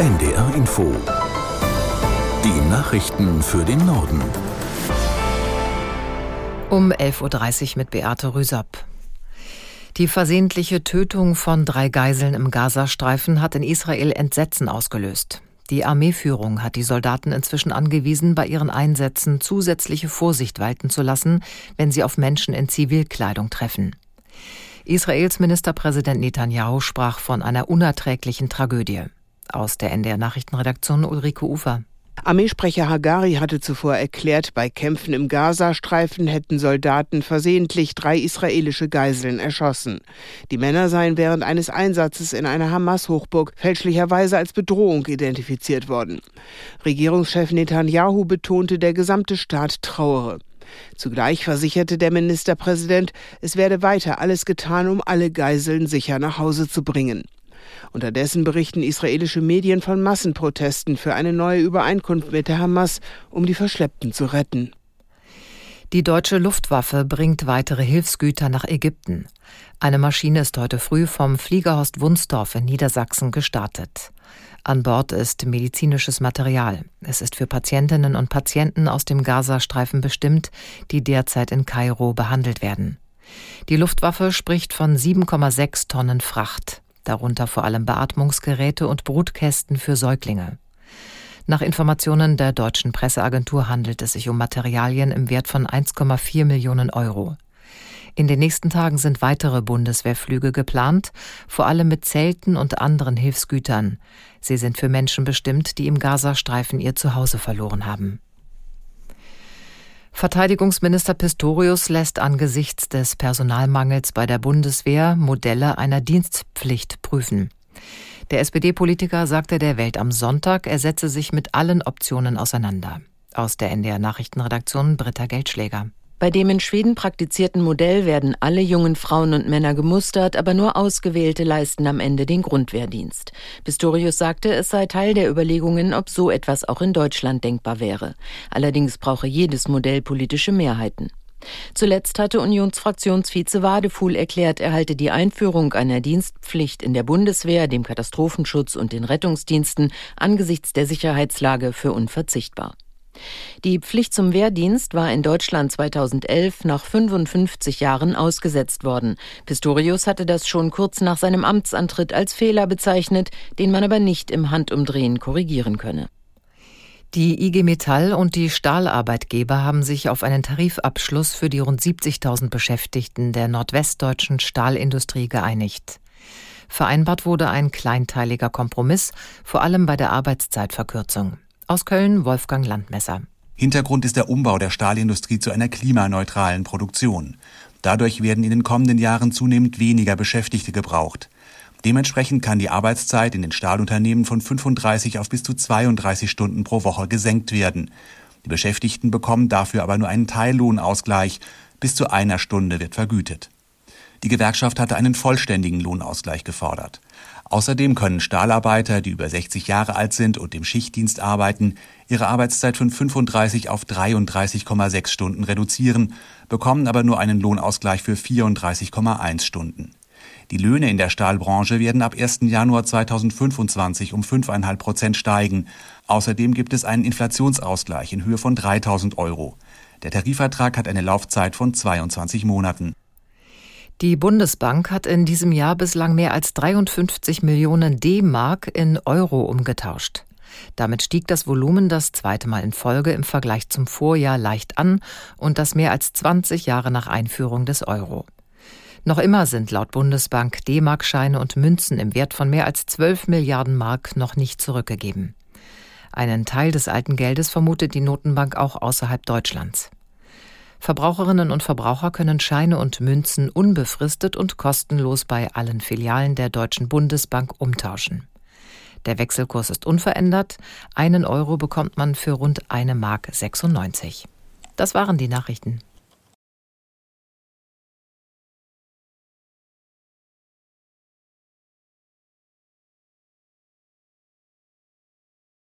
NDR Info. Die Nachrichten für den Norden. Um 11.30 Uhr mit Beate Rüsapp. Die versehentliche Tötung von drei Geiseln im Gazastreifen hat in Israel Entsetzen ausgelöst. Die Armeeführung hat die Soldaten inzwischen angewiesen, bei ihren Einsätzen zusätzliche Vorsicht walten zu lassen, wenn sie auf Menschen in Zivilkleidung treffen. Israels Ministerpräsident Netanyahu sprach von einer unerträglichen Tragödie. Aus der NDR Nachrichtenredaktion Ulrike Ufer. Armeesprecher Hagari hatte zuvor erklärt, bei Kämpfen im Gazastreifen hätten Soldaten versehentlich drei israelische Geiseln erschossen. Die Männer seien während eines Einsatzes in einer Hamas-Hochburg fälschlicherweise als Bedrohung identifiziert worden. Regierungschef Netanyahu betonte, der gesamte Staat trauere. Zugleich versicherte der Ministerpräsident, es werde weiter alles getan, um alle Geiseln sicher nach Hause zu bringen. Unterdessen berichten israelische Medien von Massenprotesten für eine neue Übereinkunft mit der Hamas, um die Verschleppten zu retten. Die deutsche Luftwaffe bringt weitere Hilfsgüter nach Ägypten. Eine Maschine ist heute früh vom Fliegerhorst Wunsdorf in Niedersachsen gestartet. An Bord ist medizinisches Material. Es ist für Patientinnen und Patienten aus dem Gazastreifen bestimmt, die derzeit in Kairo behandelt werden. Die Luftwaffe spricht von 7,6 Tonnen Fracht darunter vor allem Beatmungsgeräte und Brutkästen für Säuglinge. Nach Informationen der deutschen Presseagentur handelt es sich um Materialien im Wert von 1,4 Millionen Euro. In den nächsten Tagen sind weitere Bundeswehrflüge geplant, vor allem mit Zelten und anderen Hilfsgütern. Sie sind für Menschen bestimmt, die im Gazastreifen ihr Zuhause verloren haben. Verteidigungsminister Pistorius lässt angesichts des Personalmangels bei der Bundeswehr Modelle einer Dienstpflicht prüfen. Der SPD-Politiker sagte der Welt am Sonntag, er setze sich mit allen Optionen auseinander. Aus der NDR Nachrichtenredaktion Britta Geldschläger. Bei dem in Schweden praktizierten Modell werden alle jungen Frauen und Männer gemustert, aber nur Ausgewählte leisten am Ende den Grundwehrdienst. Pistorius sagte, es sei Teil der Überlegungen, ob so etwas auch in Deutschland denkbar wäre. Allerdings brauche jedes Modell politische Mehrheiten. Zuletzt hatte Unionsfraktionsvize Wadefuhl erklärt, er halte die Einführung einer Dienstpflicht in der Bundeswehr, dem Katastrophenschutz und den Rettungsdiensten angesichts der Sicherheitslage für unverzichtbar. Die Pflicht zum Wehrdienst war in Deutschland 2011 nach 55 Jahren ausgesetzt worden. Pistorius hatte das schon kurz nach seinem Amtsantritt als Fehler bezeichnet, den man aber nicht im Handumdrehen korrigieren könne. Die IG Metall und die Stahlarbeitgeber haben sich auf einen Tarifabschluss für die rund 70.000 Beschäftigten der nordwestdeutschen Stahlindustrie geeinigt. Vereinbart wurde ein kleinteiliger Kompromiss, vor allem bei der Arbeitszeitverkürzung. Aus Köln Wolfgang Landmesser. Hintergrund ist der Umbau der Stahlindustrie zu einer klimaneutralen Produktion. Dadurch werden in den kommenden Jahren zunehmend weniger Beschäftigte gebraucht. Dementsprechend kann die Arbeitszeit in den Stahlunternehmen von 35 auf bis zu 32 Stunden pro Woche gesenkt werden. Die Beschäftigten bekommen dafür aber nur einen Teillohnausgleich. Bis zu einer Stunde wird vergütet. Die Gewerkschaft hatte einen vollständigen Lohnausgleich gefordert. Außerdem können Stahlarbeiter, die über 60 Jahre alt sind und im Schichtdienst arbeiten, ihre Arbeitszeit von 35 auf 33,6 Stunden reduzieren, bekommen aber nur einen Lohnausgleich für 34,1 Stunden. Die Löhne in der Stahlbranche werden ab 1. Januar 2025 um 5,5 Prozent steigen. Außerdem gibt es einen Inflationsausgleich in Höhe von 3000 Euro. Der Tarifvertrag hat eine Laufzeit von 22 Monaten. Die Bundesbank hat in diesem Jahr bislang mehr als 53 Millionen D-Mark in Euro umgetauscht. Damit stieg das Volumen das zweite Mal in Folge im Vergleich zum Vorjahr leicht an und das mehr als 20 Jahre nach Einführung des Euro. Noch immer sind laut Bundesbank D-Mark-Scheine und Münzen im Wert von mehr als 12 Milliarden Mark noch nicht zurückgegeben. Einen Teil des alten Geldes vermutet die Notenbank auch außerhalb Deutschlands. Verbraucherinnen und Verbraucher können Scheine und Münzen unbefristet und kostenlos bei allen Filialen der Deutschen Bundesbank umtauschen. Der Wechselkurs ist unverändert. Einen Euro bekommt man für rund eine Mark 96. Das waren die Nachrichten.